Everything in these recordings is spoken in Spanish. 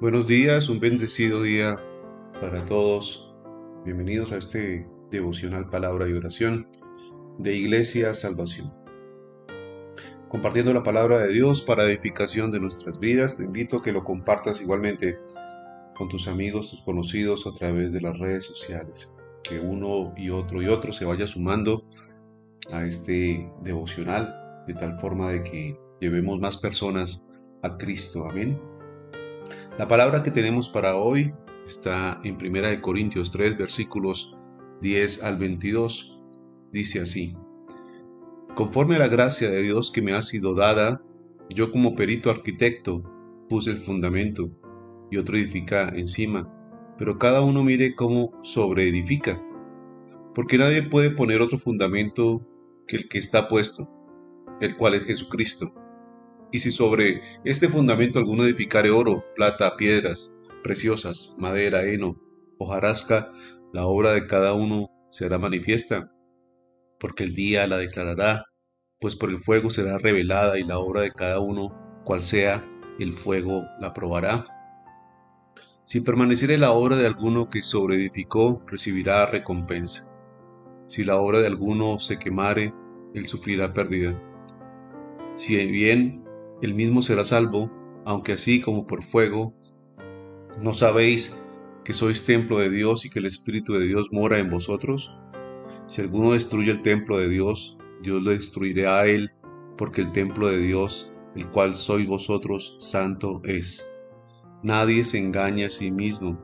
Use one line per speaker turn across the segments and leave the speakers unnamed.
Buenos días, un bendecido día para todos. Bienvenidos a este devocional palabra y oración de Iglesia Salvación. Compartiendo la palabra de Dios para edificación de nuestras vidas, te invito a que lo compartas igualmente con tus amigos, tus conocidos a través de las redes sociales. Que uno y otro y otro se vaya sumando a este devocional de tal forma de que llevemos más personas a Cristo. Amén. La palabra que tenemos para hoy está en 1 Corintios 3, versículos 10 al 22. Dice así, Conforme a la gracia de Dios que me ha sido dada, yo como perito arquitecto puse el fundamento y otro edifica encima, pero cada uno mire cómo sobreedifica, porque nadie puede poner otro fundamento que el que está puesto, el cual es Jesucristo. Y si sobre este fundamento alguno edificare oro, plata, piedras preciosas, madera, heno, hojarasca, la obra de cada uno será manifiesta, porque el día la declarará, pues por el fuego será revelada y la obra de cada uno, cual sea, el fuego la probará. Si permaneciere la obra de alguno que sobreedificó, recibirá recompensa. Si la obra de alguno se quemare, él sufrirá pérdida. Si bien el mismo será salvo, aunque así como por fuego. ¿No sabéis que sois templo de Dios y que el Espíritu de Dios mora en vosotros? Si alguno destruye el templo de Dios, Dios lo destruirá a él, porque el templo de Dios, el cual sois vosotros, santo es. Nadie se engaña a sí mismo.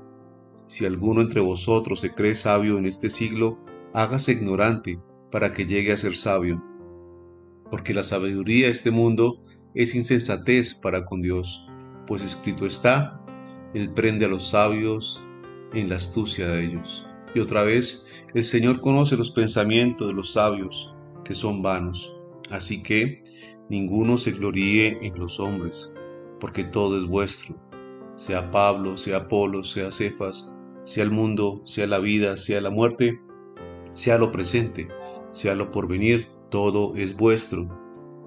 Si alguno entre vosotros se cree sabio en este siglo, hágase ignorante para que llegue a ser sabio. Porque la sabiduría de este mundo es insensatez para con Dios, pues escrito está, Él prende a los sabios en la astucia de ellos. Y otra vez, el Señor conoce los pensamientos de los sabios, que son vanos. Así que ninguno se gloríe en los hombres, porque todo es vuestro, sea Pablo, sea Apolo, sea Cefas, sea el mundo, sea la vida, sea la muerte, sea lo presente, sea lo porvenir, todo es vuestro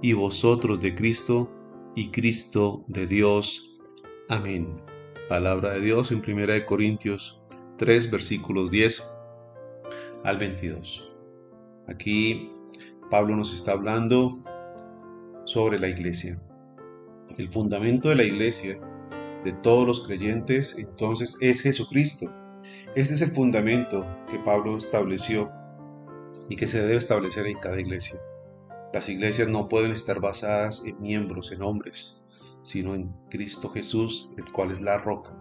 y vosotros de Cristo, y Cristo de Dios. Amén. Palabra de Dios en 1 Corintios 3, versículos 10 al 22. Aquí Pablo nos está hablando sobre la iglesia. El fundamento de la iglesia, de todos los creyentes, entonces es Jesucristo. Este es el fundamento que Pablo estableció y que se debe establecer en cada iglesia. Las iglesias no pueden estar basadas en miembros, en hombres, sino en Cristo Jesús, el cual es la roca.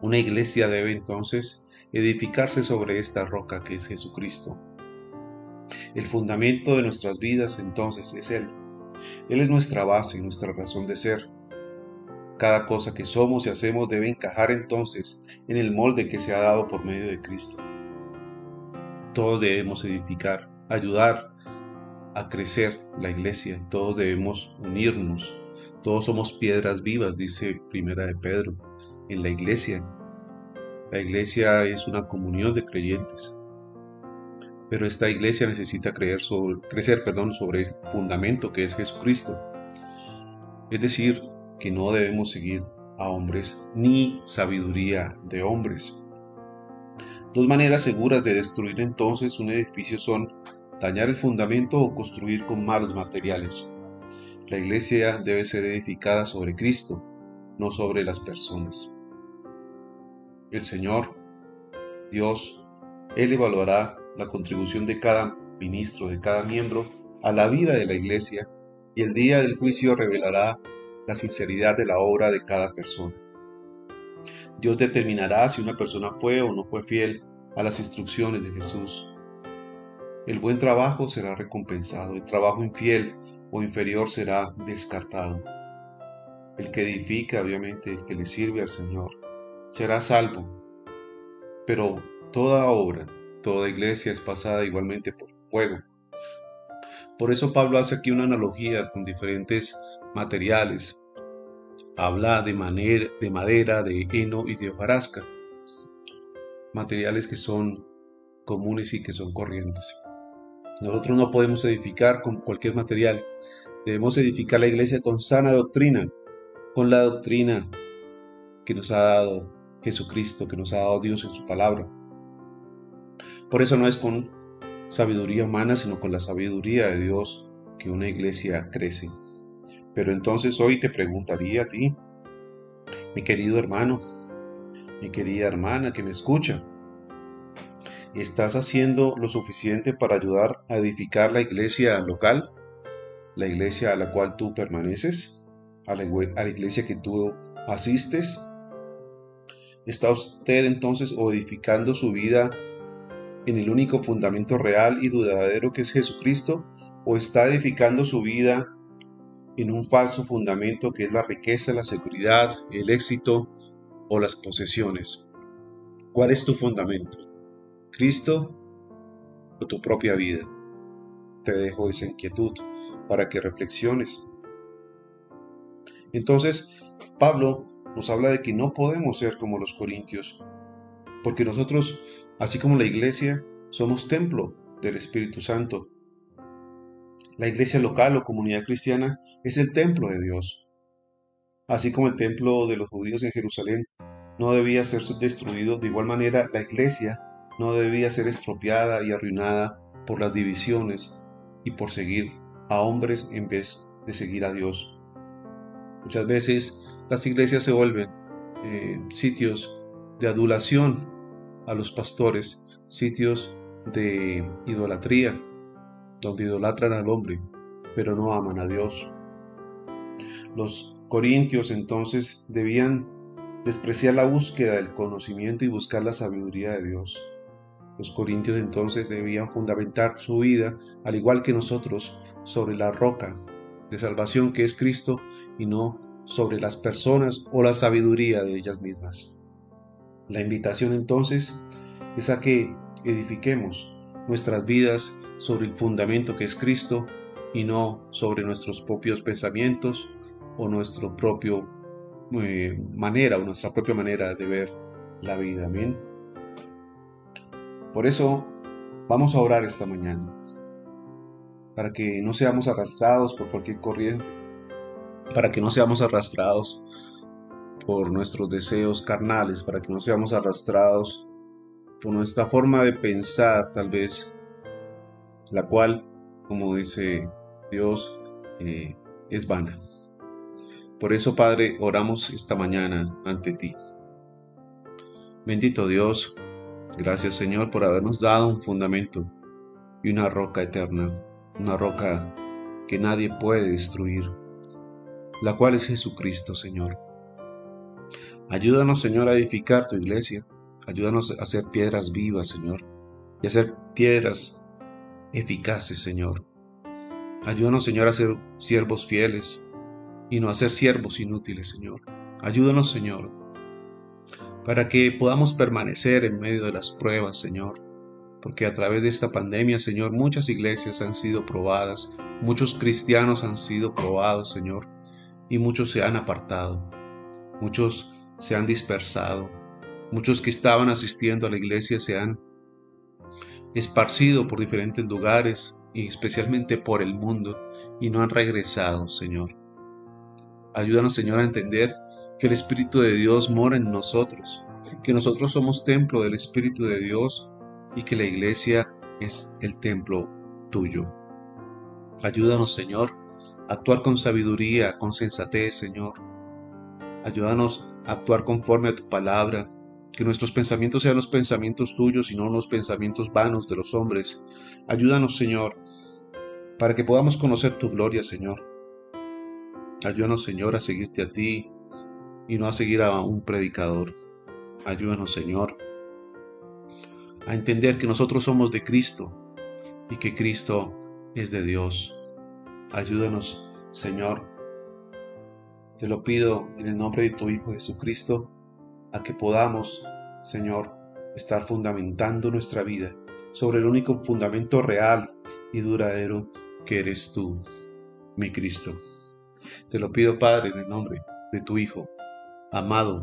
Una iglesia debe entonces edificarse sobre esta roca que es Jesucristo. El fundamento de nuestras vidas entonces es Él. Él es nuestra base y nuestra razón de ser. Cada cosa que somos y hacemos debe encajar entonces en el molde que se ha dado por medio de Cristo. Todos debemos edificar, ayudar, a crecer la iglesia, todos debemos unirnos, todos somos piedras vivas, dice Primera de Pedro, en la iglesia. La iglesia es una comunión de creyentes, pero esta iglesia necesita creer sobre, crecer perdón, sobre el fundamento que es Jesucristo. Es decir, que no debemos seguir a hombres ni sabiduría de hombres. Dos maneras seguras de destruir entonces un edificio son dañar el fundamento o construir con malos materiales. La iglesia debe ser edificada sobre Cristo, no sobre las personas. El Señor, Dios, Él evaluará la contribución de cada ministro, de cada miembro a la vida de la iglesia y el día del juicio revelará la sinceridad de la obra de cada persona. Dios determinará si una persona fue o no fue fiel a las instrucciones de Jesús el buen trabajo será recompensado, el trabajo infiel o inferior será descartado. El que edifica, obviamente, el que le sirve al Señor, será salvo. Pero toda obra, toda iglesia es pasada igualmente por fuego. Por eso Pablo hace aquí una analogía con diferentes materiales. Habla de, de madera, de heno y de hojarasca. Materiales que son comunes y que son corrientes. Nosotros no podemos edificar con cualquier material. Debemos edificar la iglesia con sana doctrina, con la doctrina que nos ha dado Jesucristo, que nos ha dado Dios en su palabra. Por eso no es con sabiduría humana, sino con la sabiduría de Dios que una iglesia crece. Pero entonces hoy te preguntaría a ti, mi querido hermano, mi querida hermana que me escucha, ¿estás haciendo lo suficiente para ayudar a edificar la iglesia local? ¿La iglesia a la cual tú permaneces? ¿A la, iglesia que tú asistes? ¿Está usted entonces edificando su vida en el único fundamento real y duradero que es Jesucristo? ¿O está edificando su vida en un falso fundamento que es la riqueza, la seguridad, el éxito o las posesiones? ¿Cuál es tu fundamento? ¿Cristo o tu propia vida? Te dejo esa inquietud para que reflexiones. Entonces, Pablo nos habla de que no podemos ser como los corintios, porque nosotros, así como la iglesia, somos templo del Espíritu Santo. La iglesia local o comunidad cristiana es el templo de Dios. Así como el templo de los judíos en Jerusalén no debía ser destruido, de igual manera la iglesia no debía ser estropeada y arruinada por las divisiones y por seguir a hombres en vez de seguir a Dios. Muchas veces las iglesias se vuelven eh, sitios de adulación a los pastores, sitios de idolatría, donde idolatran al hombre, pero no aman a Dios. Los corintios entonces debían despreciar la búsqueda del conocimiento y buscar la sabiduría de Dios. Los corintios entonces debían fundamentar su vida, al igual que nosotros, sobre la roca de salvación que es Cristo y no sobre las personas o la sabiduría de ellas mismas. La invitación entonces es a que edifiquemos nuestras vidas sobre el fundamento que es Cristo y no sobre nuestros propios pensamientos o nuestra propia eh, manera o nuestra propia manera de ver la vida. Amén. Por eso vamos a orar esta mañana para que no seamos arrastrados por cualquier corriente para que no seamos arrastrados por nuestros deseos carnales, para que no seamos arrastrados por nuestra forma de pensar tal vez, la cual, como dice Dios, eh, es vana. Por eso, Padre, oramos esta mañana ante ti. Bendito Dios, gracias Señor por habernos dado un fundamento y una roca eterna, una roca que nadie puede destruir, la cual es Jesucristo, Señor. Ayúdanos, Señor, a edificar tu iglesia. Ayúdanos a hacer piedras vivas, Señor, y a hacer piedras eficaces, Señor. Ayúdanos, Señor, a ser siervos fieles y no a ser siervos inútiles, Señor. Ayúdanos, Señor, para que podamos permanecer en medio de las pruebas, Señor. Porque a través de esta pandemia, Señor, muchas iglesias han sido probadas, muchos cristianos han sido probados, Señor y muchos se han apartado, muchos se han dispersado, muchos que estaban asistiendo a la iglesia se han esparcido por diferentes lugares y especialmente por el mundo y no han regresado, Señor. Ayúdanos, Señor, a entender que el Espíritu de Dios mora en nosotros, que nosotros somos templo del Espíritu de Dios y que la iglesia es el templo tuyo. Ayúdanos, Señor, actuar con sabiduría, con sensatez, Señor. Ayúdanos a actuar conforme a tu palabra, que nuestros pensamientos sean los pensamientos tuyos y no los pensamientos vanos de los hombres. Ayúdanos, Señor, para que podamos conocer tu gloria, Señor. Ayúdanos, Señor, a seguirte a ti y no a seguir a un predicador. Ayúdanos, Señor, a entender que nosotros somos de Cristo y que Cristo es de Dios. Ayúdanos, Señor. Te lo pido en el nombre de tu Hijo Jesucristo, a que podamos, Señor, estar fundamentando nuestra vida sobre el único fundamento real y duradero que eres tú, mi Cristo. Te lo pido, Padre, en el nombre de tu Hijo, amado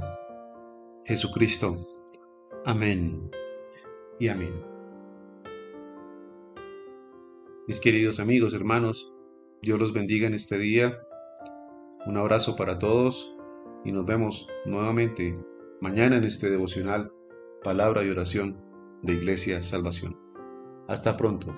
Jesucristo. Amén y amén. Mis queridos amigos, hermanos, Dios los bendiga en este día. Un abrazo para todos y nos vemos nuevamente mañana en este devocional Palabra y Oración de Iglesia Salvación. Hasta pronto.